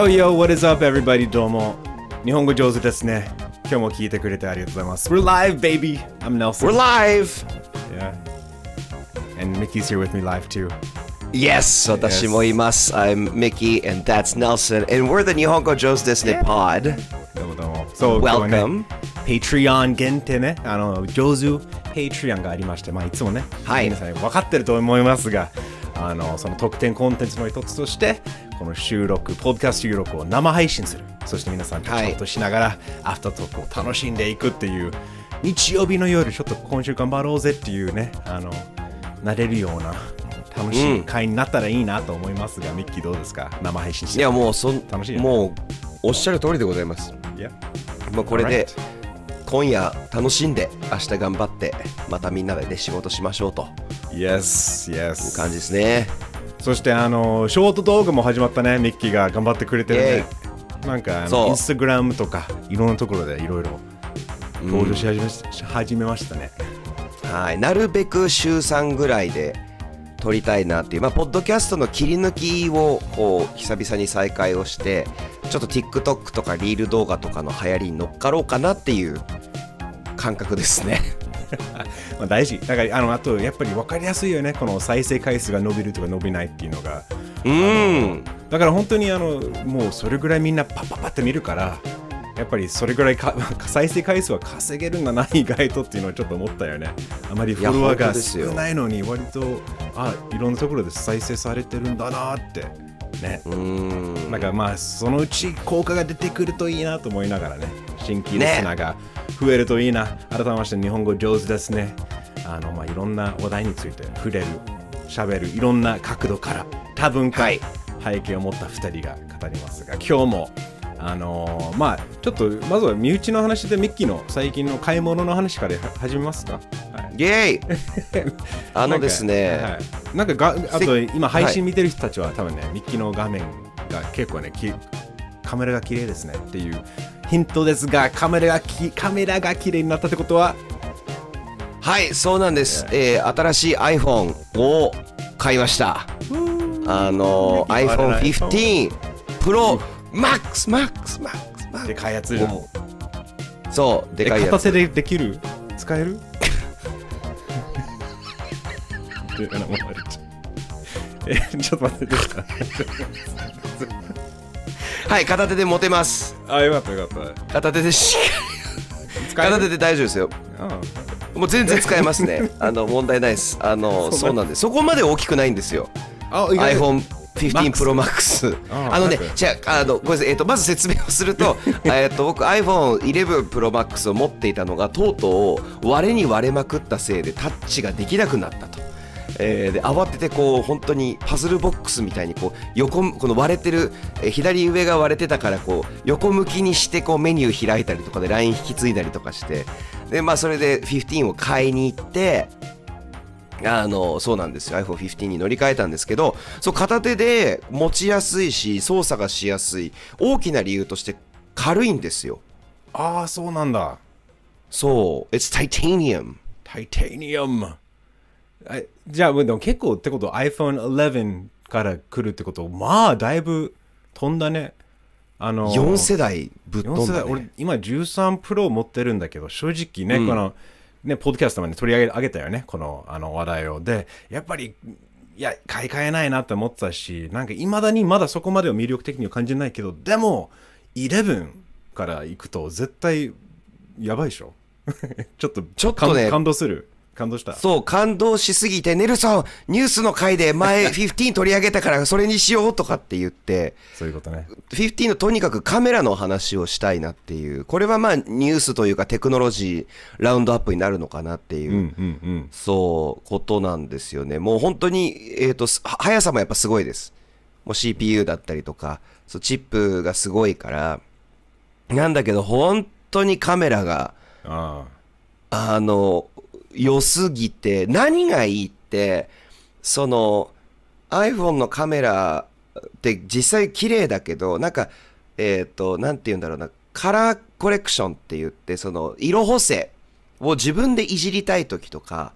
Yo yo, what is up everybody? どうも。日本語上手ですね。今日も聞いてくれてありがとうございます。We're live, baby! I'm Nelson. We're live! Yeah. And Mickey's here with me live too. Yes! 私もいます。I'm Mickey and that's Nelson. And we're the 日本語上手ですね pod. どうもどうも。そう、今日は Welcome. ね、Patreon 限定ね、あの、上手 Patreon がありまして、まあいつもね、はい皆さん分かってると思いますが、あの、その特典コンテンツの一つとして、この収録、ポッドキャスト収録を生配信する。そして皆さんとチャットしながら、アフタートークを楽しんでいくっていう、日曜日の夜、ちょっと今週頑張ろうぜっていうね、あの、なれるような、楽しい会になったらいいなと思いますが、ミッキーどうですか？生配信して。いやもうそん楽しいよねもうおっしゃる通りでございます。いや、もうこれで今夜楽しんで明日頑張ってまたみんなでね仕事しましょうと Yes, yes. 感じですね。そしてあのショート動画も始まったね、ミッキーが頑張ってくれてるね。なんかうのインスタグラムとかいろんなところでいろいろ登場し始め,、し始めましたね。はい、なるべく週3ぐらいで撮りたいなっていう、まあ、ポッドキャストの切り抜きをこう久々に再開をしてちょっと TikTok とかリール動画とかの流行りに乗っかろうかなっていう感覚ですね。まあ大事。だからあのあとやっぱり分かりやすいよね、この再生回数が伸びるとか伸びないっていうのが。うんだから本当にあのもうそれぐらいみんなパッパッパって見るから。やっぱりそれぐらいか 再生回数は稼げるんだな意外とっていうのはちょっと思ったよねあまりフォロワーが少ないのに割とあいろんなところで再生されてるんだなってね。うん。なんかまあそのうち効果が出てくるといいなと思いながらね新規リスナーが増えるといいな、改めまして日本語上手ですね。あのまあいろんな話題について触れる喋るいろんな角度から多文化、はい。背景を持った2人が語りますが今日もあのーまあちょっとまずは身内の話でミッキーの最近の買い物の話から始めますか、はい。イェイ。あのですね、なんか,、はい、なんかがあとせ今配信見てる人たちは多分ね、ミッキーの画面が結構ねきカメラが綺麗ですねっていうヒントですがカメラがきカメラが綺麗になったってことは？はいそうなんです、えー新しい iPhone を買いました。あのミッキー買われない iPhone15 Pro Max Max Max で Max かいやつもう。そうでかいやつ。片手でできる？使える？っていうかなもうえちょっと待ってどうした？はい片手で持てます。あよかったよかっ片手でしった使える？片手で大丈夫ですよ。あもう全然使えますね。あの問題ないです。あの そうそうなんです。そこまで大きくないんですよ。あ意外 iPhone 15 Pro Max ああのねじゃああのごめんなさい、えっとまず説明をすると えっと僕 iPhone 11 Pro Max を持っていたのがとうとう割れに割れまくったせいでタッチができなくなったと。えーで慌ててこう本当にパズルボックスみたいにこう横この割れてる、えー左上が割れてたからこう横向きにしてこうメニュー開いたりとかで LINE 引き継いだりとかしてでまあそれで15を買いに行ってあのそうなんですよ。iPhone15 に乗り換えたんですけどそう片手で持ちやすいし操作がしやすい。大きな理由として軽いんですよ。あーそうなんだ。そう。It's titanium. タイタニウムえじゃあでも結構ってこと iPhone11 から来るってことまあだいぶ飛んだね。あの4世代ぶっ飛4世代んだ、ね、俺今13プロ持ってるんだけど正直ね、このねポッドキャストまで取り上げ上げたよねこのあの話題を。でやっぱりいや買い替えないなって思ってたしなんかいまだにまだそこまでは魅力的には感じないけどでも11から行くと絶対やばいでしょ？ちょっとちょっとね感感動する感動したそう感動しすぎてネルソンニュースの回で前 15取り上げたからそれにしようとかって言ってそういうことね15のとにかくカメラの話をしたいなっていうこれはまあニュースというかテクノロジーラウンドアップになるのかなっていう、うんうんうんそう、ことなんですよね。もう本当に、えっ、と、す速さもやっぱすごいです。もう CPU だったりとか、そうチップがすごいから、なんだけど、本当にカメラが、ああの、良すぎて、何がいいって、その、iPhone のカメラって実際綺麗だけど、なんか、えっ、と、なんて言うんだろうな、カラーコレクションって言って、その、色補正を自分でいじりたい時とか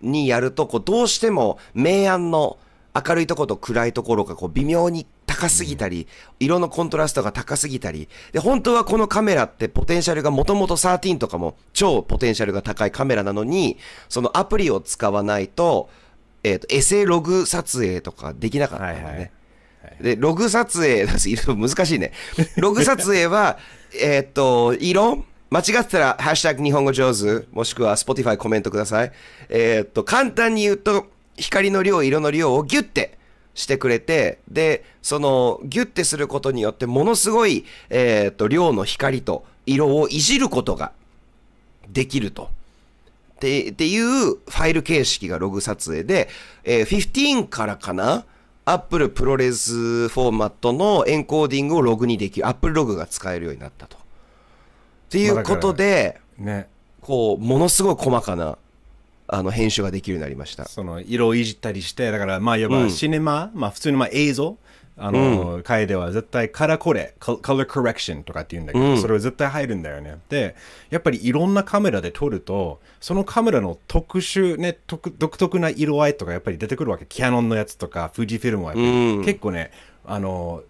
にやると、こう、どうしても明暗の明るいところと暗いところがこう微妙に高すぎたり、色のコントラストが高すぎたり、で、本当はこのカメラってポテンシャルがもともと13とかも超ポテンシャルが高いカメラなのに、そのアプリを使わないと、えっ、と、エセログ撮影とかできなかったんだよね。はいはいで、ログ撮影、難しいね。ログ撮影は、えーっと、色間違ってたら、ハッシュタグ日本語上手、もしくは Spotify コメントください。えーっと、簡単に言うと、光の量、色の量をギュッてしてくれて、で、その、ギュッてすることによって、ものすごい、えーっと、量の光と色をいじることができると。ってっていうファイル形式がログ撮影で、えー15からかな Apple プロレスフォーマットのエンコーディングをログにできる Apple ログが使えるようになったと。っていうことで、ねこう、ものすごい細かなあの編集ができるようになりました。その色をいじったりしてだからまあいわばシネマ、まあ普通のまあ映像あの、回では絶対カラーコレ、カカラーコレクションとかって言うんだけど、それは絶対入るんだよね。で、やっぱりいろんなカメラで撮ると、そのカメラの特殊ね、独独特な色合いとかやっぱり出てくるわけ。キヤノンのやつとか、富士フィルムはやっぱり、結構ね、あの、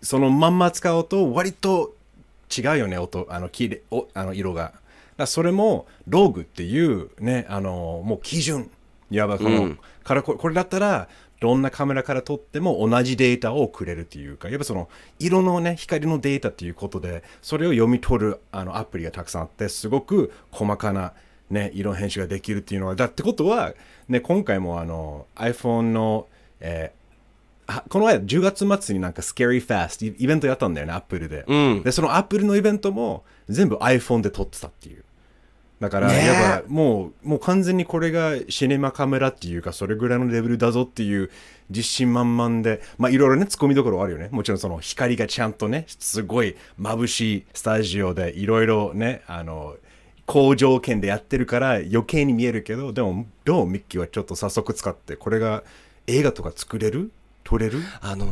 そのまんま使うと割と違うよね、音、あの、きれおあの色が。だそれも、ログっていうね、あの、もう基準。いわばこの、からここれだったら、どんなカメラから撮っても同じデータをくれるっていうか、やっぱその色のね、光のデータっていうことで、それを読み取るあのアプリがたくさんあって、すごく細かなね、色編集ができるっていうのは、だってことは、ね、今回もあの iPhone の、えーあこの間10月末になんか Scary Fast イイベントやったんだよね、アップルで。で、そのアップルのイベントも全部 iPhone で撮ってたっていう。だから、やっぱもう、もう完全にこれがシネマカメラっていうか、それぐらいのレベルだぞっていう自信満々で、まあいろいろね、突っ込みどころはあるよね。もちろんその光がちゃんとね、すごい眩しいスタジオでいろいろね、あの、高条件でやってるから余計に見えるけど、でも、どうミッキーはちょっと早速使って、これが映画とか作れる？撮れる？あの、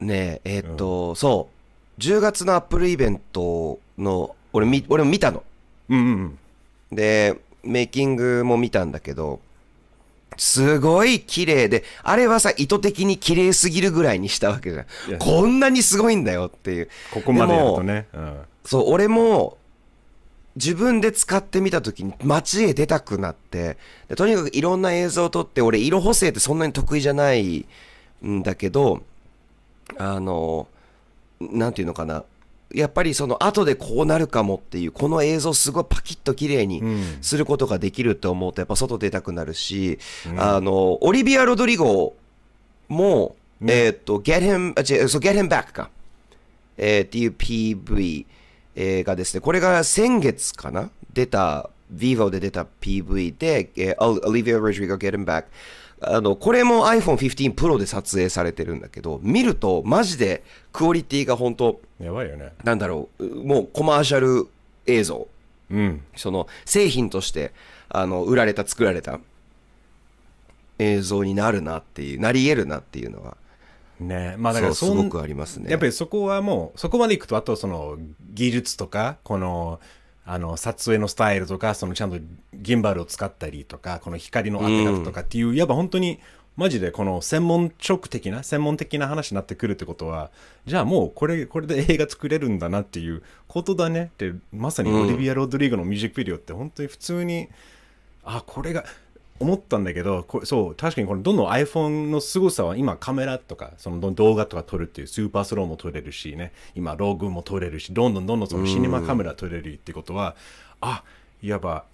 ねえ、えーっと、そう、10月の Apple イベントの、俺み、俺も見たの。うんうんうん。で、メイキングも見たんだけど、すごい綺麗で、あれはさ、意図的に綺麗すぎるぐらいにしたわけじゃん。こんなにすごいんだよっていう。ここまでやるともね。うんそう、俺も、自分で使ってみたときに街へ出たくなってで、とにかくいろんな映像を撮って、俺色補正ってそんなに得意じゃないんだけど、あの、なんていうのかな。やっぱりその後でこうなるかもっていう、この映像すごいパキッと綺麗にんすることができるって思うと、やっぱ外出たくなるし、あの、オリビア・ロドリゴも、えーっと、Get Him、そう、Get Him Back か。えーっていう PV、えーがですね、これが先月かな？出た、Vivo で出た PV で、えー、Olivia Rodrigo Get Him Back。あの、これも iPhone 15 Pro で撮影されてるんだけど、見るとマジでクオリティが本当やばいよね。なんだろう、もうコマーシャル映像。うん。その製品としてあの売られた作られた映像になるなっていうなり得るなっていうのはねまあだからすごくありますねやっぱりそこはもうそこまでいくとあとその技術とかこのあの撮影のスタイルとかそのちゃんとギンバルを使ったりとかこの光の当て方とかっていう、やっぱ本当にマジでこの専門職的な専門的な話になってくるってことはじゃあもうこれこれで映画作れるんだなっていうことだねってまさにオリビア・ロドリゴのミュージックビデオって本当に普通にあこれが思ったんだけどこそう確かにこのどんどん iPhone の凄さは今カメラとかその動画とか撮るっていうスーパースローも撮れるしね今ログも撮れるしどんどんどんどんそのシネマカメラ撮れるってことはあいわば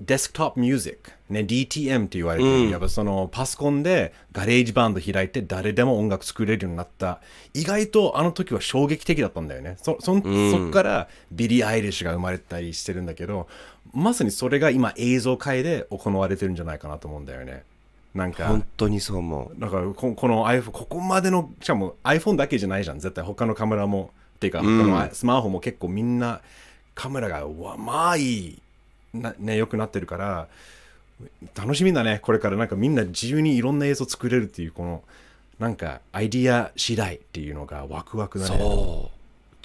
デスクトップミュージック、ね、DTM って言われてる、やっぱそのパソコンでガレージバンド開いて誰でも音楽作れるようになった。意外とあの時は衝撃的だったんだよね。そそんそっからビリー・アイリッシュが生まれたりしてるんだけどまさにそれが今映像界で行われてるんじゃないかなと思うんだよね。なんか本当にそう思う。だからここの iPhone ここまでのしかも iPhone だけじゃないじゃん。絶対他のカメラも。っていうか、他のスマホも結構みんなカメラがわまあいい。なね良くなってるから楽しみだねこれからなんかみんな自由にいろんな映像作れるっていうこのなんかアイディア次第っていうのがワクワクだねそう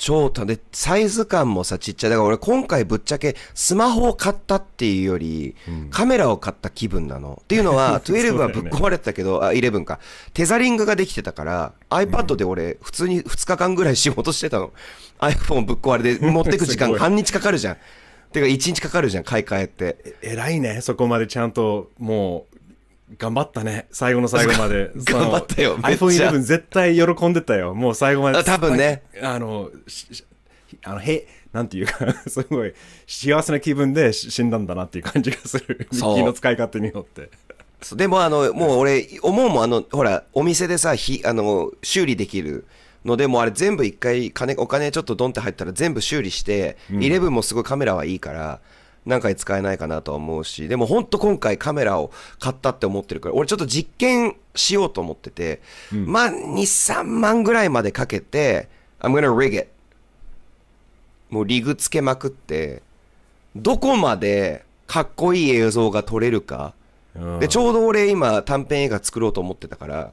超たで、サイズ感もさ、ちっちゃい。だから俺今回ぶっちゃけスマホを買ったっていうより、カメラを買った気分なの。っていうのは、12はぶっ壊れてたけど、あ、11か。テザリングができてたから、iPad で俺、普通に2日間ぐらい仕事してたの。iPhone ぶっ壊れで持ってく時間半日かかるじゃん。てか1日かかるじゃん、買い替えって。偉いね。そこまでちゃんともう頑張ったね。最後の最後まで。頑張ったよめっちゃ。iPhone11 絶対喜んでたよ。もう最後まで。あ多分ね。あのあのへなんていうか すごい幸せな気分でし死んだんだなっていう感じがする。ミッキーの使い方によって。でもあの、もう俺、思うもん、あの、ほら、お店でさ、ひあの修理できるので、もうあれ全部一回金、お金ちょっとドンって入ったら全部修理して、11もすごいカメラはいいから、何回使えないかなとは思うし、でも本当今回カメラを買ったって思ってるから、俺ちょっと実験しようと思ってて、まあ、2、3万ぐらいまでかけて、I'm gonna rig it. もうリグつけまくって、どこまでかっこいい映像が撮れるか、うん。でちょうど俺今短編映画作ろうと思ってたから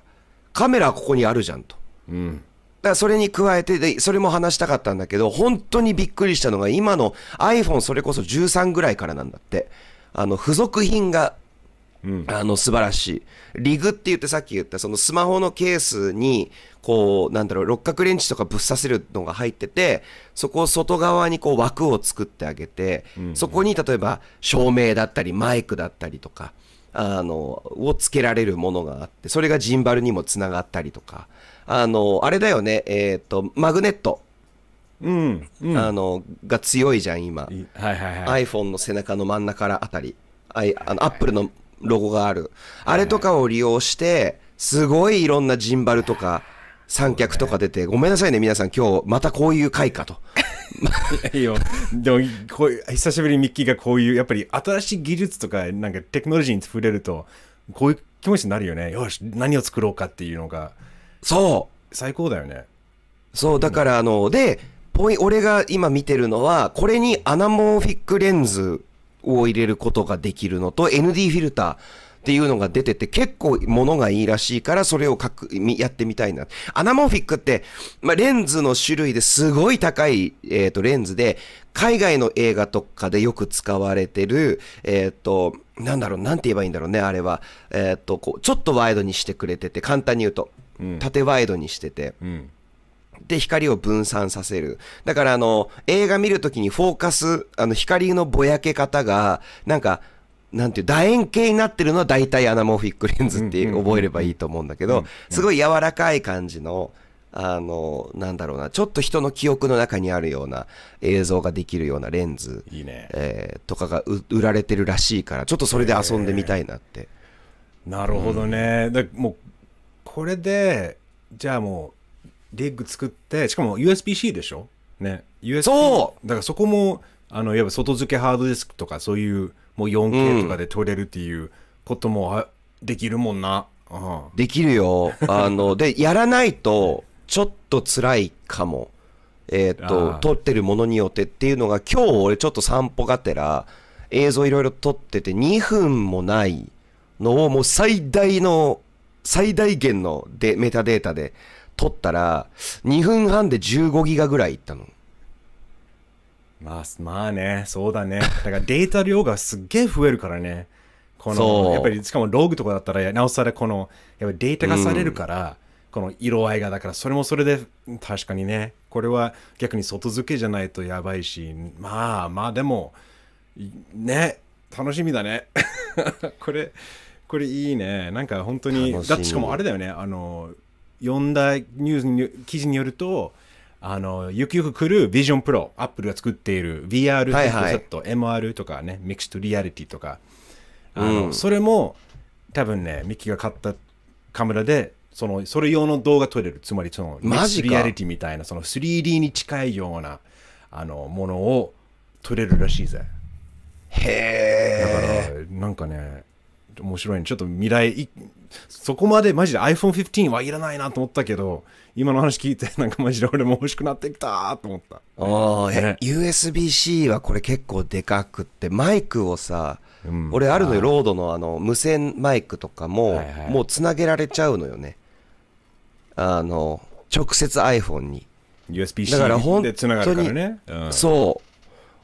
カメラここにあるじゃんと。うん。だからそれに加えてでそれも話したかったんだけど本当にびっくりしたのが今の iPhone それこそ13ぐらいからなんだって。あの付属品がうん。あの素晴らしい。リグって言ってさっき言ったそのスマホのケースにこうなんだろう六角レンチとかぶっ刺せるのが入っててそこを外側にこう枠を作ってあげて、そこに例えば照明だったりマイクだったりとかあのをつけられるものがあってそれがジンバルにもつながったりとかあのあれだよね。えっ、とマグネット、うんうん。あのが強いじゃん今、いはいはいはい。iPhone の背中の真ん中あたり、あいあの Apple のロゴがある。あれとかを利用して、すごいいろんなジンバルとか、三脚とか出て、ごめんなさいね、皆さん、今日またこういう回かと。いいよ。でもこういう、久しぶりにミッキーがこういう、やっぱり新しい技術とか、なんかテクノロジーに触れると、こういう気持ちになるよね。よし、何を作ろうかっていうのが、そう。最高だよね。そう、だからあの、で、ポイ俺が今見てるのは、これにアナモーフィックレンズを入れることができるのと、ND フィルターっていうのが出てて、結構物がいいらしいから、それを書く、みやってみたいな。アナモーフィックって、まあ、レンズの種類ですごい高い、えっ、と、レンズで、海外の映画とかでよく使われてる、えっ、と、なんだろう、なんて言えばいいんだろうね、あれは。えっ、と、こう、ちょっとワイドにしてくれてて、簡単に言うと、縦ワイドにしてて、うん。で、光を分散させる。だから、あの、映画見るときにフォーカス、あの、光のぼやけ方が、なんか、なんていう、楕円形になってるのは大体アナモーフィックレンズって覚えればいいと思うんだけど、すごい柔らかい感じの、あの、なんだろうな、ちょっと人の記憶の中にあるような映像ができるようなレンズ、いいね。えーとかがう売られてるらしいから、ちょっとそれで遊んでみたいなって。なるほどね。だもう、これで、じゃあもう、リッグ作って、しかも USB-C でしょ？ね。USB そうだからそこも、あの、いわば外付けハードディスクとか、そういう、もう 4K とかで撮れるっていうこともあできるもんな。うんできるよ。あの、で、やらないと、ちょっと辛いかも。えっ、あと、ー撮ってるものによってっていうのが、今日俺ちょっと散歩がてら、映像いろいろ撮ってて2分もないのをもう最大の、最大限のでメタデータで撮ったら、2分半で15ギガぐらいいったの。まあ、まあね、そうだね。だからデータ量がすっげえ増えるからね。この、やっぱり、しかもログとかだったら、なおさらこの、やっぱりデータ化されるから、この色合いが、だからそれもそれで、確かにね、これは逆に外付けじゃないとやばいし、まあまあでも、いね、楽しみだね。これ、これいいね。なんか本当に、だってしかもあれだよね、あの、読んだニュースに記事によると、あの、ゆくゆく来る Vision Pro、アップルが作っている VR ヘはいはいッドセット、MR とかね、ミクストリアリティとか、あの、うんそれも多分ね、ミッキーが買ったカメラで、その、それ用の動画撮れる。つまりその、マジリアリティみたいな、その 3D に近いような、あの、ものを撮れるらしいぜ。だかへえ。ら、なんかね、面白いね。ちょっと未来、いそこまでマジで iPhone15 はいらないなと思ったけど、今の話聞いて、なんかマジで俺も欲しくなってきたと思った。ああ、えね USB-C はこれ結構でかくって、マイクをさ、うん俺あるのよ、ロードのあの無線マイクとかも、はいはいもうつなげられちゃうのよね。あの、直接 iPhone に。USB-C でつながるからね。うんそう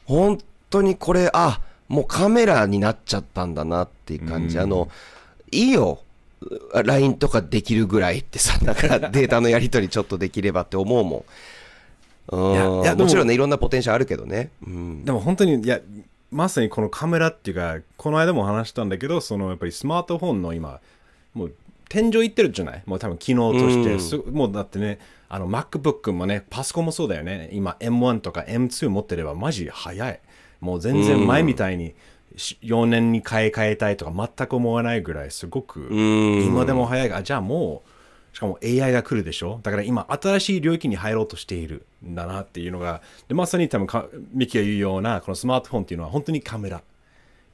本当にこれあもうカメラになっちゃったんだなっていう感じ、うん。あのいいよ。LINE とかできるぐらいってさ なんかデータのやり取りちょっとできればって思うもん。うん。いやももちろんねいろんなポテンシャルあるけどね、うん、でも本当にいやまさにこのカメラっていうかこの間も話したんだけどそのやっぱりスマートフォンの今もう天井いってるじゃない？もう多分機能として、うん。すもうだってねあの MacBook もねパソコンもそうだよね。今 M1 とか M2 持ってればマジ早いもう全然前みたいにし4年に買い替えたいとか全く思わないぐらいすごくん。今でも早いあじゃあもうしかも AI が来るでしょ？だから今新しい領域に入ろうとしているんだなっていうのがでまさに多分かミキが言うようなこのスマートフォンっていうのは本当にカメラ。っ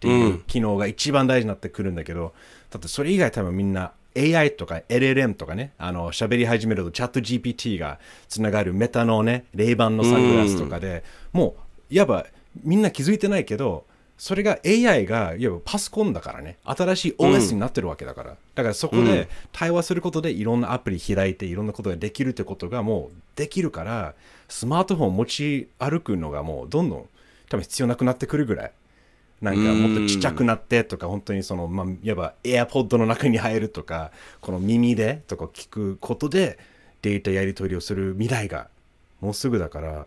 ていう機能が一番大事になってくるんだけど、だってそれ以外多分みんな AI とか LLM とかね、あの喋り始めるとチャット GPT がつながるメタのね、レイバンのサングラスとかで、もういわばみんな気づいてないけど、それが AI がいわばパソコンだからね、新しい OS になってるわけだから。だからそこで対話することでいろんなアプリ開いていろんなことができるってことがもうできるから、スマートフォンを持ち歩くのがもうどんどん多分必要なくなってくるぐらい。なんかもっとちっちゃくなってとか、本当にその、まあ、いわば AirPod の中に入るとか、この耳でとか聞くことでデータやり取りをする未来がもうすぐだから、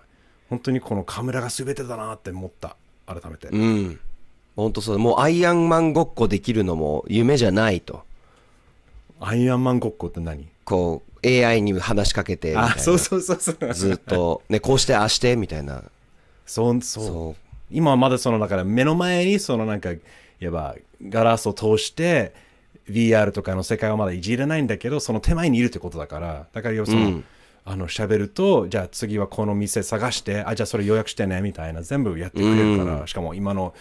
本当にこのカメラが全てだなって思った、改めて。うん。本当そう。もうアイアンマンごっこできるのも夢じゃないと。アイアンマンごっこって何？こう AI に話しかけてみたいな。あ、そうそうそうそう。ずっと、ね、こうしてああしてみたいな。そうそう。今はまだそのだから目の前にそのなんかいわばガラスを通して VR とかの世界はまだいじれないんだけどその手前にいるってことだから。だからその、うんあの喋るとじゃあ次はこの店探してあじゃあそれ予約してねみたいな全部やってくれるから、しかも今の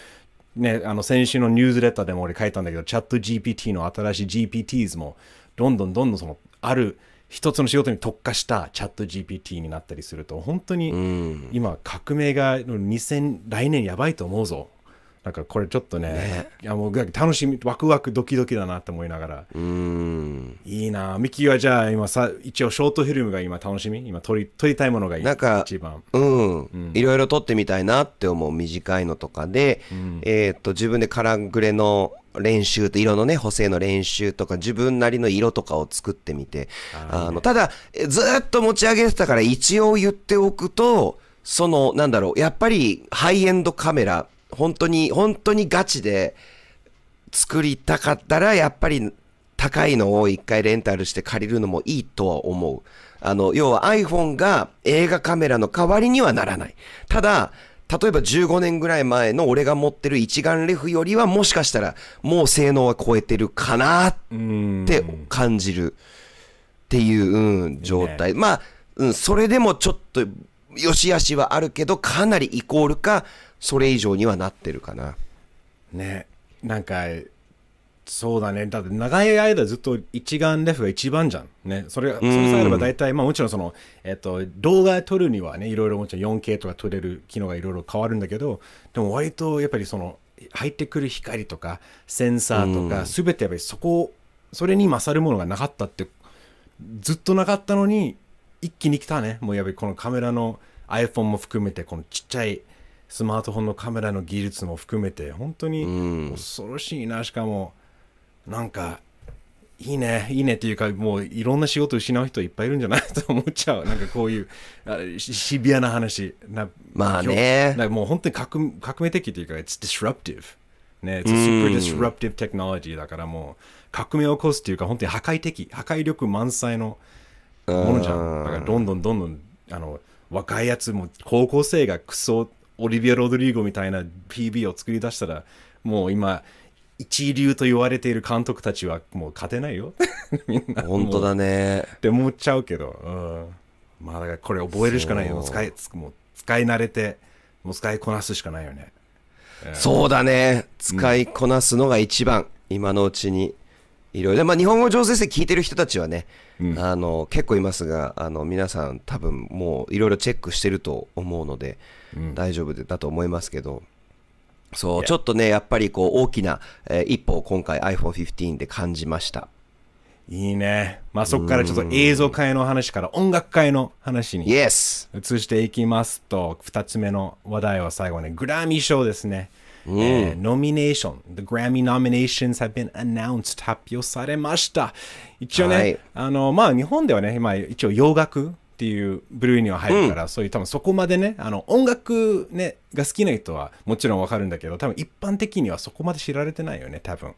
ねあの先週のニュースレターでも俺書いたんだけどチャット GPT の新しい GPTs もどんどんどんどんそのある一つの仕事に特化したチャット GPT になったりすると本当に、うん。今革命が2000来年やばいと思うぞなんかこれちょっとねね。いやもう楽しみワクワクドキドキだなって思いながら。うん。いいな。ミキはじゃあ今さ一応ショートフィルムが今楽しみ？今撮り撮りたいものがいい？なんか一番。うん、いろいろ撮ってみたいなって思う短いのとかで、えーっと自分でカラグレの練習と色のね補正の練習とか自分なりの色とかを作ってみてあのただえずーっと持ち上げてたから一応言っておくとそのなんだろうやっぱりハイエンドカメラ本当に本当にガチで作りたかったらやっぱり高いのを一回レンタルして借りるのもいいとは思う。あの、要は iPhone が映画カメラの代わりにはならない。ただ、例えば15年ぐらい前の俺が持ってる一眼レフよりはもしかしたらもう性能は超えてるかなっうんて感じるっていう、うん、状態。まあ、うん、それでもちょっと良し悪しはあるけどかなりイコールかそれ以上にはなってるかな。ね。なんかそうだね。だって長い間ずっと一眼レフが一番じゃん。ね。それそれさえあれば大体まあもちろんそのえっと動画撮るにはねいろいろもちろん 4K とか撮れる機能がいろいろ変わるんだけどでも割とやっぱりその入ってくる光とかセンサーとか全てやっぱりそこそれに勝るものがなかったってずっとなかったのに一気に来たね。もうやっぱりこのカメラの iPhone も含めてこのちっちゃいスマートフォンのカメラの技術も含めて本当に恐ろしいな。しかもなんかいいね。いいねっていうかもういろんな仕事失う人いっぱいいるんじゃないと思っちゃう。なんかこういうあしシビアな話。なまあね。なもう本当に革革命的っていうか it's disruptive ね it's super disruptive technology だからもう革命を起こすっていうか本当に破壊的破壊力満載のものじゃん。だからどんどんどんどんあの若いやつも高校生がクソオリビア・ロドリーゴみたいな PB を作り出したらもう今一流と言われている監督たちはもう勝てないよ。みんな。本当だね。って思っちゃうけど、うん、まあだからこれ覚えるしかないよ。使いつもう使い慣れてもう使いこなすしかないよね。そうだね。使いこなすのが一番、今のうちに。いろいろ。まあ、日本語上手で聞いてる人たちはね、あの、結構いますが、あの、皆さん多分もういろいろチェックしてると思うので、大丈夫でだと思いますけど、そう.ちょっとね、やっぱりこう、大きな、えー一歩を今回 iPhone 15で感じました。いいね。まあそこからちょっと映像界の話から音楽界の話に Yes! 移していきますと、2つ目の話題は最後ね、グラミー賞ですね。えーノミネーション、The Grammy nominations have been announced 発表されました。一応ね、はいあの、まあ日本ではね、まあ一応洋楽っていう部類には入るから、そういう多分そこまでね、あの音楽ね、が好きな人はもちろんわかるんだけど、多分一般的にはそこまで知られてないよね、多分。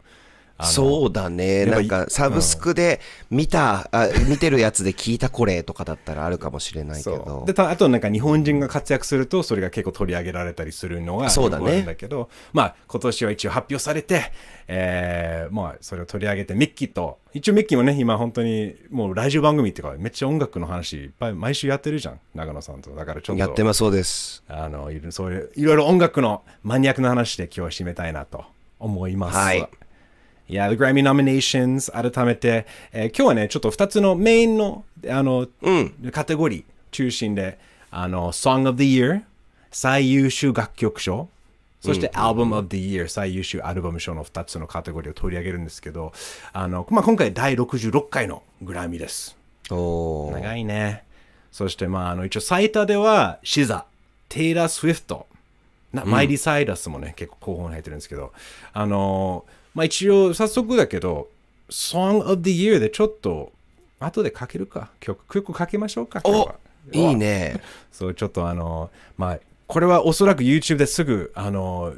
そうだね。なんか、サブスクで見た、あ、見てるやつで聞いたこれとかだったらあるかもしれないけそどう。でたあとなんか日本人が活躍するとそれが結構取り上げられたりするのがそうだねよくあるんだけどまあ今年は一応発表されて、えーまあそれを取り上げてミッキーと一応ミッキーもね今本当にもうラジオ番組っていうかめっちゃ音楽の話いっぱい毎週やってるじゃん長野さんとだからちょっとやってます、そうです。あのいろそういういろいろ音楽のマニアックな話で今日は締めたいなと思います。はいいや、The Grammy Nominations 改めて、えー今日はね、ちょっと2つのメインのあの、カテゴリー中心で、あの、Song of the Year 最優秀楽曲賞そして Album of the Year 最優秀アルバム賞の2つのカテゴリーを取り上げるんですけど、あの、まあ、今回第66回のグラミーです。おー長いね。そして、まあ、あの、一応、最多では、シザ、テイラー・スウィフト、なマイリー・サイダスもね、結構候補に入ってるんですけど、あのーまあ、一応、早速だけど、Song of the Year でちょっと、後でかけるか。曲、曲かけましょうか。今日いいね。そう、ちょっとあの、まあ、これはおそらく YouTube ですぐ、あの、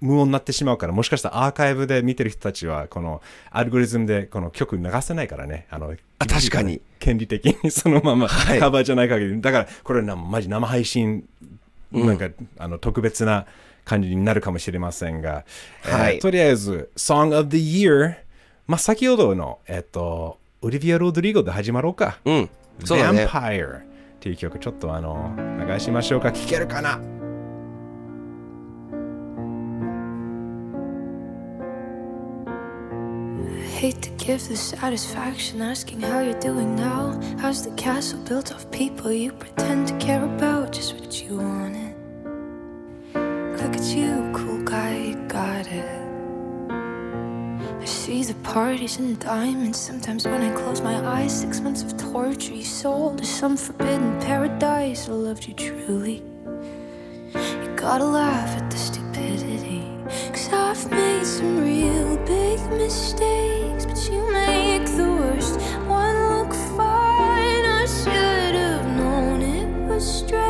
無音になってしまうから、もしかしたらアーカイブで見てる人たちは、このアルゴリズムでこの曲流せないからね。あの、あ確かに。権利的にそのままはいカバーじゃない限り。だから、これな、マジ生配信、なんか、あの、特別な感じになるかもしれませんが、はいえーとりあえず、Song of the Year、まあ、先ほどの、えっと、オリビア・ロドリゴで始まろうか。うん。そうだね。Vampire っていう曲ちょっとあの流しましょうか聴けるかな？I hate to give the satisfaction asking how you're doing now. How's the castle built of people you pretend to care about? Just what you wanted. Look at you, cool guy, you got it. I see the parties and diamonds. Sometimes when I close my eyes, six months of torture you sold to some forbidden paradise. I loved you truly. You gotta laugh at the stupidity. I've made some real big mistakes, but you make the worst one look fine. I should have known it was strange.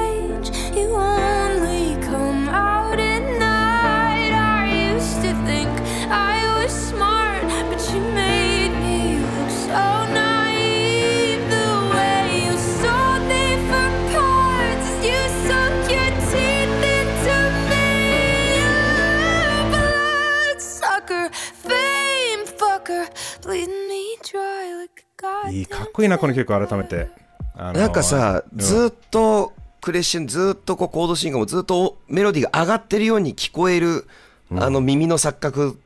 こいいなこの曲改めて。なんかさ、うん。ずっとクレッシェンずっとこうコード進行もずっとメロディーが上がってるように聞こえる、あの耳の錯覚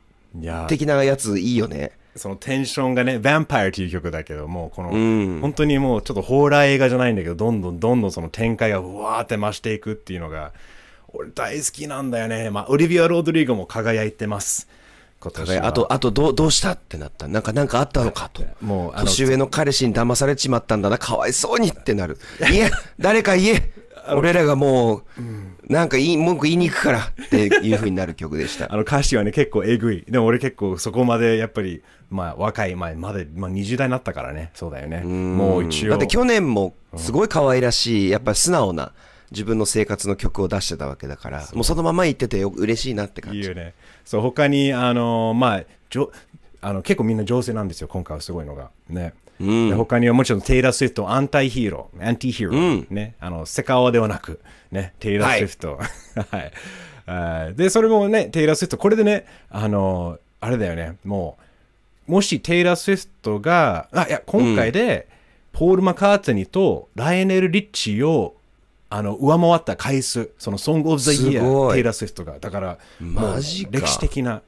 的なやついいよね。そのテンションがね「Vampire」っていう曲だけどもうこの、ん。本当にもうちょっとホーラー映画じゃないんだけどどんどんどんどんその展開がうわーって増していくっていうのが俺大好きなんだよね。まあオリビア・ロードリーゴも輝いてますあと、あとどう、どうしたってなった。なんか、なんかあったのかと。もう年上の彼氏に騙されちまったんだな、かわいそうにってなる。いえ、誰か言え俺らがもう、なんか言い、文句言いに行くから。っていう風になる曲でした。あ。の歌詞はね結構えぐい。でも俺結構そこまでやっぱりまあ若い前まで、まあ、20代になったからね。そうだよね。もう一応。だって去年もすごい可愛らしい、やっぱり素直な自分の生活の曲を出してたわけだから、もうそのまま言っててよ嬉しいなって感じ。いいよね。そう、他に、あの、まあ、じょあの結構みんな女性なんですよ、今回はすごいのが。ね。で他にはもちろんテイラー・スウィフト、 Anti-Hero、アンティヒーロー、ね。あの、セカオワではなく、ね、テイラー・スウィフト。はい。はいで、それもね、テイラー・スウィフト、これでね、あの、あれだよね、もう、もしテイラー・スウィフトが、あ、いや、今回で、ポール・マカートニーとライオネル・リッチーを、あの、上回った回数、その、 Song of the Year、テイラー・スウィフトが。だから、マジか歴史的な、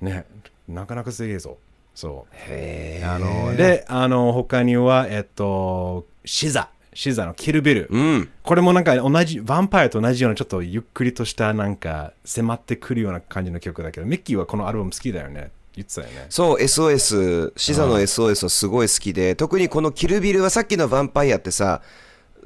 ね、なかなかすげえぞ。そう。へあの、で、あの、他には、えっと、シザ。シザのキルビル。うん。これもなんか同じ、ヴァンパイアと同じようなちょっとゆっくりとしたなんか迫ってくるような感じの曲だけど、ミッキーはこのアルバム好きだよね。言ってたよね。そう SOS シザの SOS はすごい好きで特にこのキルビルはさっきのヴァンパイアってさ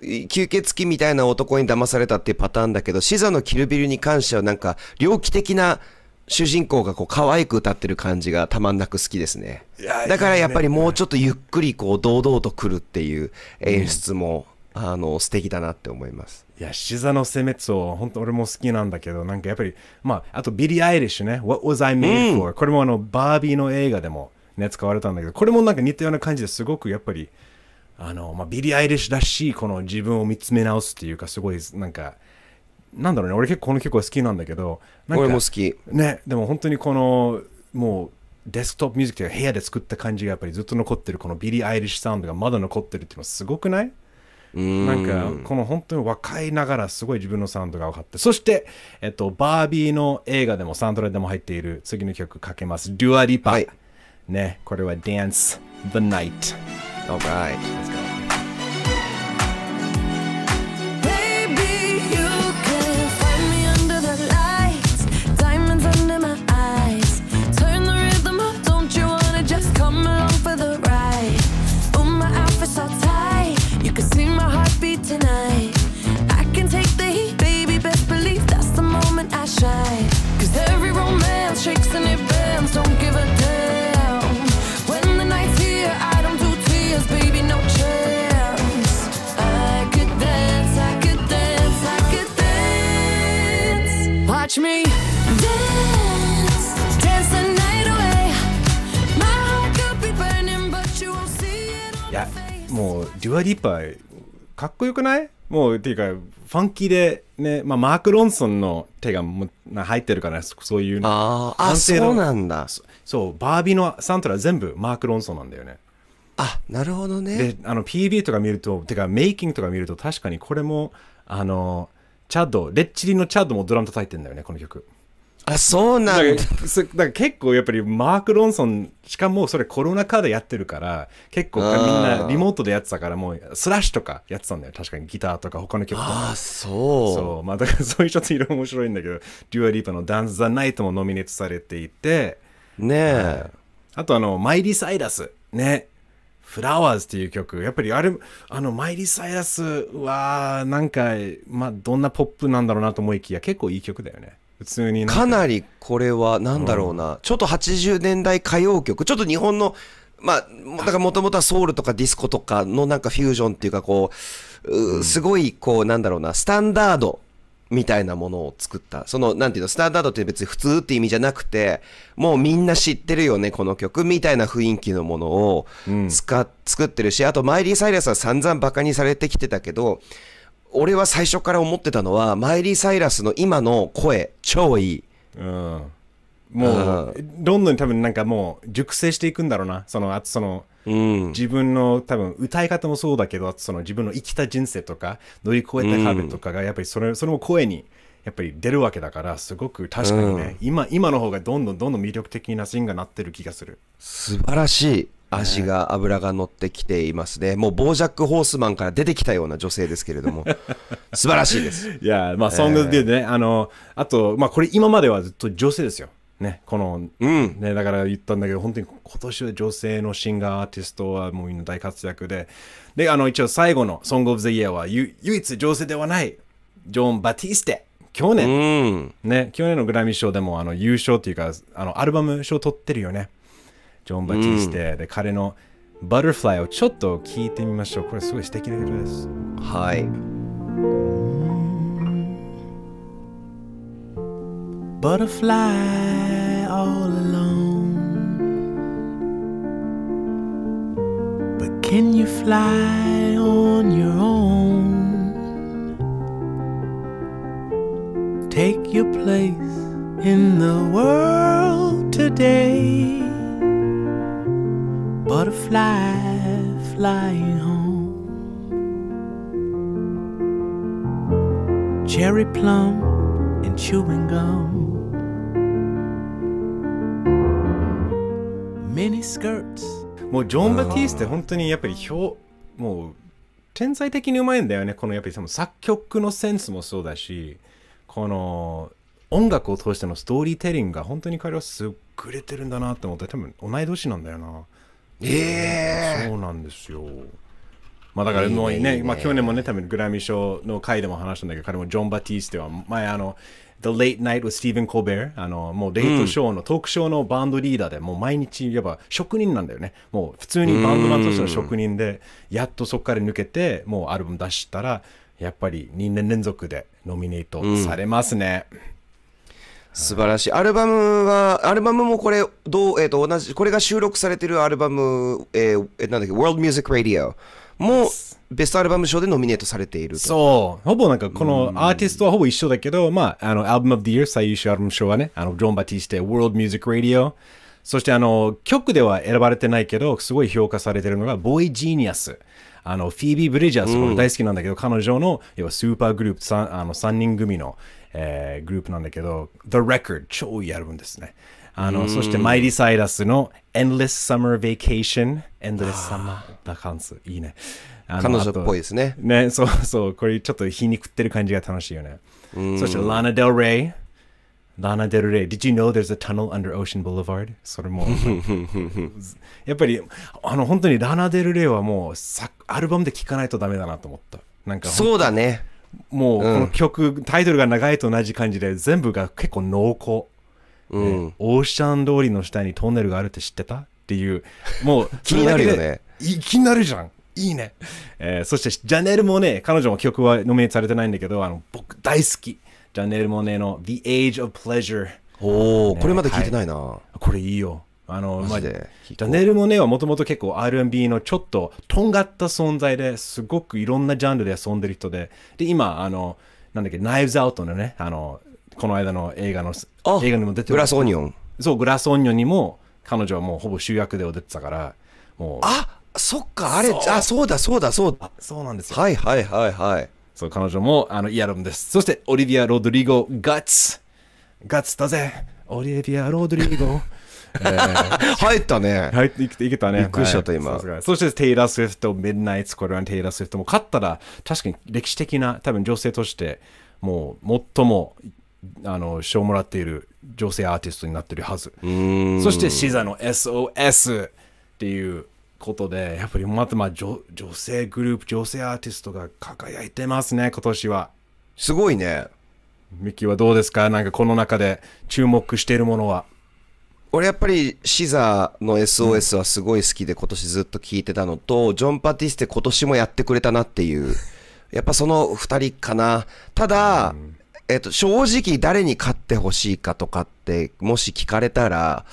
吸血鬼みたいな男に騙されたっていうパターンだけどシザのキルビルに関してはなんか猟奇的な主人公がこう可愛く歌ってる感じがたまんなく好きですね。だからやっぱりもうちょっとゆっくりこう堂々と来るっていう演出も、あの素敵だなって思います。いや、シザの殲滅を本当俺も好きなんだけど、なんかやっぱり、まあ、あとビリー・アイリッシュね、What Was I Made For、これもあの、バービーの映画でもね、使われたんだけど、これもなんか似たような感じですごくやっぱり、あの、まあ、ビリー・アイリッシュらしい、この自分を見つめ直すっていうか、すごい、なんか、なんだろうね、俺結構この曲は好きなんだけど、なんか俺も好き。ね、でも本当にこの、もう、デスクトップミュージックというか部屋で作った感じがやっぱりずっと残ってるこのビリー・アイリッシュサウンドがまだ残ってるっていうのはすごくない？なんかこの本当に若いながらすごい自分のサウンドが分かってそして、えっと、バービーの映画でもサントラでも入っている次の曲かけます。デュアリパ、はい。ねこれは Dance the Night Alright Baby, かっこよくない？もうっていうかファンキーでね、まあ、マーク・ロンソンの手がも入ってるからそそういうあーあそうなんだ。そうバービーのサントラ全部マーク・ロンソンなんだよね。あなるほどね。であの PV とか見るとてかメイキングとか見ると確かにこれもあのチャッドレッチリのチャッドもドラム叩いてんだよねこの曲あそうなんだ。そだから結構やっぱりマーク・ロンソンしかもそれコロナ禍でやってるから結構みんあなーリモートでやってたからもうスラッシュとかやってたんだよ確かにギターとか他の曲とか。あそう。そう。まあだから そういう一ついろいろ面白いんだけどデュア・リーパーの「ダンス・ザ・ナイト」もノミネートされていてねえ。あとあのマイリー・サイラスね。フラワーズっていう曲。やっぱりあれあのマイリー・サイラスはなんかまあどんなポップなんだろうなと思いきや結構いい曲だよね普通にか。なりこれはなんだろうな、ちょっと80年代歌謡曲。ちょっと日本のまあだからもともとはソウルとかディスコとかのなんかフュージョンっていうかこううすごいこうなんだろうな。スタンダードみたいなものを作った。そのなんていうの？スタンダードって別に普通って意味じゃなくてもうみんな知ってるよねこの曲みたいな雰囲気のものを使っ作ってるしあとマイリー・サイラスは散々バカにされてきてたけど俺は最初から思ってたのはマイリー・サイラスの今の声超いい。うん。もうどんどん多分なんかもう熟成していくんだろうな。そのあとそのうん。自分の多分歌い方もそうだけどその自分の生きた人生とか乗り越えた壁とかがやっぱりそれそれも声にやっぱり出るわけだからすごく確かにね、今今の方がどんどんどんどん魅力的なシーンがなってる気がする。素晴らしい味が油が乗ってきていますね。もうボージャック・ホースマンから出てきたような女性ですけれども。素晴らしいです。いやまあソングでね、あのあとまあこれ今まではずっと女性ですよ。ねこのうん。ね、だから言ったんだけど本当に今年は女性のシンガーアーティストはもうみんな大活躍で。であの一応最後の「ソング・オブ・ザ・イヤーはゆ唯一女性ではないジョン・バティステ。去う年、ん。ね去年のグラミー賞でもあの優勝っていうかあのアルバム賞取ってるよねジョン・バティステ、で彼の「バタフライ」をちょっと聞いてみましょうこれすごい素敵な曲ですはい Butterfly all alone. But can you fly on your own? Take your place in the world today. Butterfly flying home. Cherry plum and chewing gum. Mini skirts. もうジョン・バティースって本当にやっぱり表もう天才的にうまいんだよねこのやっぱりその作曲のセンスもそうだしこの音楽を通してのストーリーテリングが本当に彼は優れてるんだなって思って多分同い年なんだよなええそうなんですよ。まあだからもうねいいね。まあ、去年もね多分グラミー賞の回でも話したんだけど彼もジョン・バティステは前あの The Late Night with Stephen Colbert あのもうレイトショーの、トークショーのバンドリーダーでもう毎日やっぱ職人なんだよね。もう普通にバンドマンとしての職人でやっとそこから抜けてもうアルバム出したらやっぱり2年連続でノミネートされますね、素晴らしい。アルバムはアルバムもこれどうえっ、と同じこれが収録されてるアルバムえーえなんだっけ World Music Radio もベストアルバム賞でノミネートされていると。そう、ほぼなんかこのアーティストはほぼ一緒だけど、まあ、あの、アルバムオブ the Year 最優秀アルバム賞はね、あの、ジョン・バティステ、World Music Radio。そしてあの、曲では選ばれてないけど、すごい評価されてるのが、ボーイ・ジーニアス。あの、フィービー・ブリジャース、これ大好きなんだけど、彼女の、要はスーパーグループ、さんあの3人組の、えーグループなんだけど、The Record、超いいアルバムですね。あの、そしてマイリー・サイラスの Endless Summer Vacation、Endless Summer バカンス、いいね。彼女っぽいですねね、そうそう、これちょっと皮肉ってる感じが楽しいよね。そして、ラナ・デル・レイ。ラナ・デル・レイ。Did you know there's a tunnel under Ocean Boulevard? それも。やっぱり、あの、本当にラナ・デル・レイはもうさ、アルバムで聴かないとダメだなと思った。なんか、そうだねもう、この曲、タイトルが長いと同じ感じで、全部が結構濃厚。うん、ねオーシャン通りの下にトンネルがあるって知ってた？っていう、もう 気になるよね気になるじゃん。いいね。えーそして、ジャネル・モネ、彼女も曲はノミネートされてないんだけど、あの僕大好き。ジャネル・モネの The Age of Pleasure。おお、ねこれまで聞いてないな、これいいよ。あの、マジで。まあジャネル・モネはもともと結構 R&B のちょっととんがった存在ですごくいろんなジャンルで遊んでる人で、で、今、あの、なんだっけ、ナイブズ・アウトのね、あの、この間の映画の、あ映画にも出てグラスオニオンそう、グラスオニオンにも彼女はもうほぼ主役で踊ってたから、もう、あそっかあれあそうだそうだそうだ。そうなんですよ。はいはいはいはいそう、彼女もあのいいアルバムです。そして、オリビア・ロドリゴ、ガッツ。ガッツだぜ。オリビア・ロドリゴ。えー入ったねはい、いけいけたね。びっくりしちゃったはい今そして、テイラー・スウィフト、ミッドナイツ、これはテイラー・スウィフトも勝ったら、確かに歴史的な、多分女性として、もう最もあの賞をもらっている女性アーティストになってるはず。そしてシザの SOS っていうことで、やっぱりまたまあ女女性グループ、女性アーティストが輝いてますね、今年は。すごいね。ミッキーはどうですか？なんかこの中で注目しているものは。俺やっぱりシザの SOS はすごい好きで今年ずっと聞いてたのと、ジョン・パティステ今年もやってくれたなっていう。やっぱその2人かな。ただ、えっと、正直誰に勝ってほしいかとかってもし聞かれたら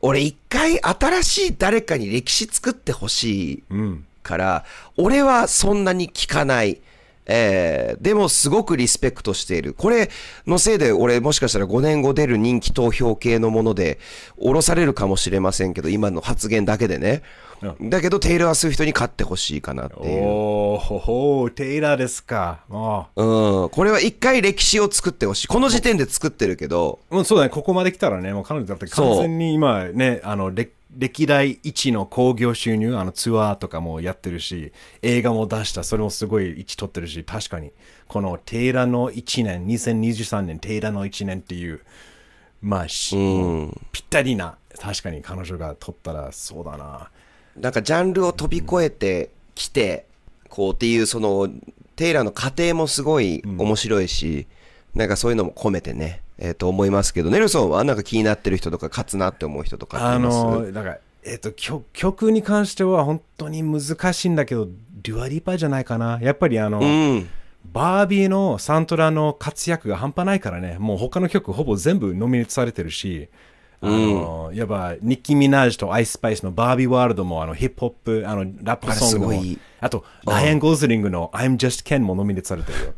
俺一回新しい誰かに歴史作ってほしいうん。から、俺はそんなに聞かない。えーでもすごくリスペクトしている。これのせいで俺もしかしたら5年後出る人気投票系のもので降ろされるかもしれませんけど、今の発言だけでね。だけどテイラー・スウィフトに勝ってほしいかなっていう。おーほほテイラーですか。あうん。これは一回歴史を作ってほしい。この時点で作ってるけど、うそうだね、ここまで来たらね、もう彼女だって完全に今ね、あの、歴歴代一の興行収入、あのツアーとかもやってるし、映画も出した、それもすごい位置取ってるし、確かに、このテイラの1年、2023年、テイラの1年っていう、まあ、しうん。ぴったりな、確かに彼女が取ったらそうだな。なんかジャンルを飛び越えてきて、こうっていうそのテイラーの過程もすごい面白いし、なんかそういうのも込めてね、えーと思いますけど、ネルソンはなんか気になってる人とか勝つなって思う人とかあの、だから、えっ、と曲、曲に関しては本当に難しいんだけど、デュアリパじゃないかな。やっぱりあの、うん。バービーのサントラの活躍が半端ないからね、もう他の曲ほぼ全部ノミネートされてるし、あの、やっぱニッキー・ミナージュとアイスパイスの Barbie World もあのヒップホップ、あのラップソングもあと、ライアン・ゴーズリングの I'm Just Ken もノミネートされてるよ。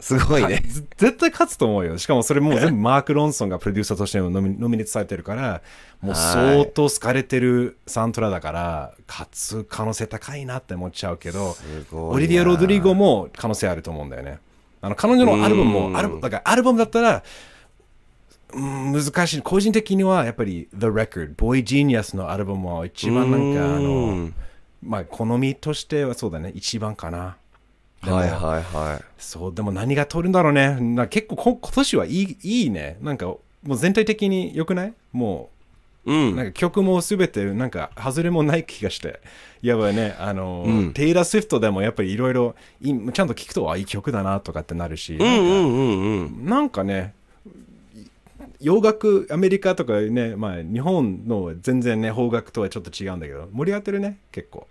すごいね。ず絶対勝つと思うよ。しかもそれもう全部マーク・ロンソンがプロデューサーとしてノミノミネートされてるから、もう相当好かれてるサントラだから、勝つ可能性高いなって思っちゃうけど、オリビア・ロドリゴも可能性あると思うんだよね。あの彼女のアルバムも、アルバムだからアルバムだったら、うん難しい。個人的にはやっぱり The Record、Boy Genius のアルバムは一番なんか、あの、まあ、好みとしてはそうだね、一番かな。はいはいはいそう、でも何が取るんだろうね。な結構こ今年はいいいいね。なんかもう全体的に良くない？もうう、なんんか曲もすべてなんか外れもない気がして。やばいね、あの、うんテイラー・スウィフトでもやっぱりいろいろちゃんと聞くと、あ、いい曲だなとかってなるし、なんかね、洋楽、アメリカとかね、まあ日本の全然ね、邦楽とはちょっと違うんだけど、盛り上がってるね、結構。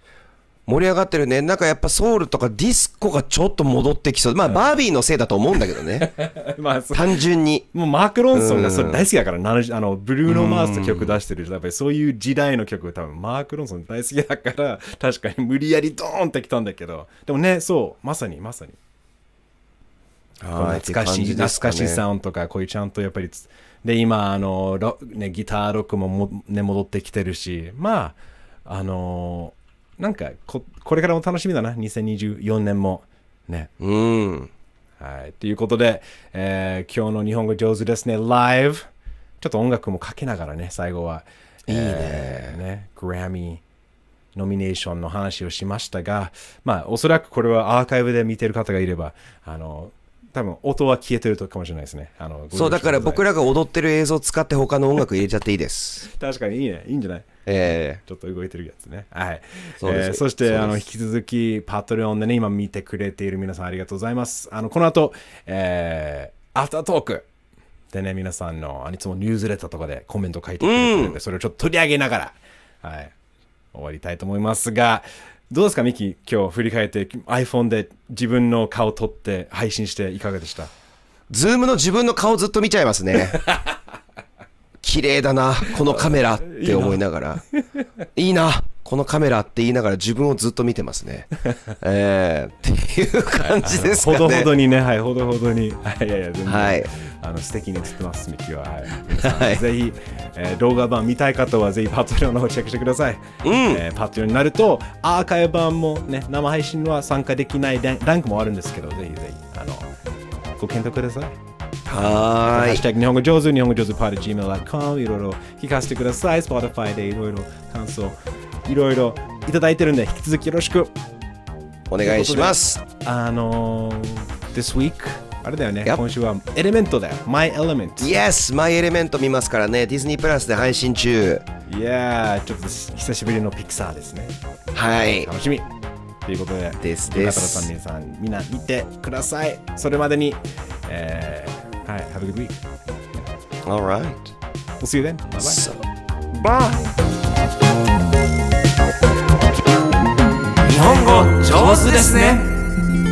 盛り上がってるね。なんかやっぱソウルとかディスコがちょっと戻ってきそう。まあバービーのせいだと思うんだけどね。まあ、単純に。もうマーク・ロンソンがそれ大好きだから、70あのブルーノ・マースと曲出してるやっぱりそういう時代の曲多分マーク・ロンソン大好きだから 確かに無理やりドーンってきたんだけど。でもねそうまさにまさに。はい懐かしい、懐かしいサウンドとかこういうちゃんとやっぱりつで今あのロ、ね、ギターロックもも、ね、戻ってきてるし。まああのなんかここれからも楽しみだな2024年もねうんはい。ということで、えー今日の日本語上手ですね、ライブ。ちょっと音楽もかけながらね、最後は。いいね。ね、グラミーノミネーションの話をしましたが、まあ、おそらくこれはアーカイブで見てる方がいれば、あの、多分音は消えてるかもしれないですね。あのそうだから僕ら。らが踊ってる映像を使って他の音楽入れちゃっていいです 確かにいいね。いいんじゃない？えちょっと動いてるやつね。はい。そうですえーそして、あの、引き続き、パトレオンでね、今見てくれている皆さんありがとうございます。あの、この後、えー、アフタートークでね、皆さんの、いつもニュースレターとかでコメント書いてくれてるんで、それをちょっと取り上げながら、はい、終わりたいと思いますが、どうですか、ミキ、今日振り返って iPhone で自分の顔撮って配信していかがでした？ー、Zoom の自分の顔ずっと見ちゃいますね。綺麗だなこのカメラって思いながら。いいなこのカメラって言いながら自分をずっと見てますね。えー、っていう感じですかね。ほどほどにね、はい、ほどほどに。はい、いやいや、全然、はい。あの素敵に映ってます、ミキは。はい、ぜひ、えー動画版見たい方は、ぜひ Patreon の方チェックしてください。えー Patreon になると、アーカイブ版もね、生配信は参加できないランクもあるんですけど、ぜひぜひ、あの、ご検討ください。はーい。ハッシュタグ日本語上手、日本語上手パーで gmail.com いろいろ聞かせてください。Spotify でいろいろ感想、いろいろいただいてるんで、引き続きよろしく。お願いします。あのー、this week あれだよね、今週はエレメントだよ。My Element Yes! マイエレメント見ますからね。ディズニープラスで配信中。いやーちょっと久しぶりのピクサーですね。はい。楽しみ。ということでです中です。田さん皆さんみんな見てください。それまでに、えー、はい Have a good week Alright We'll see you then Bye bye So Bye 本語上手ですね。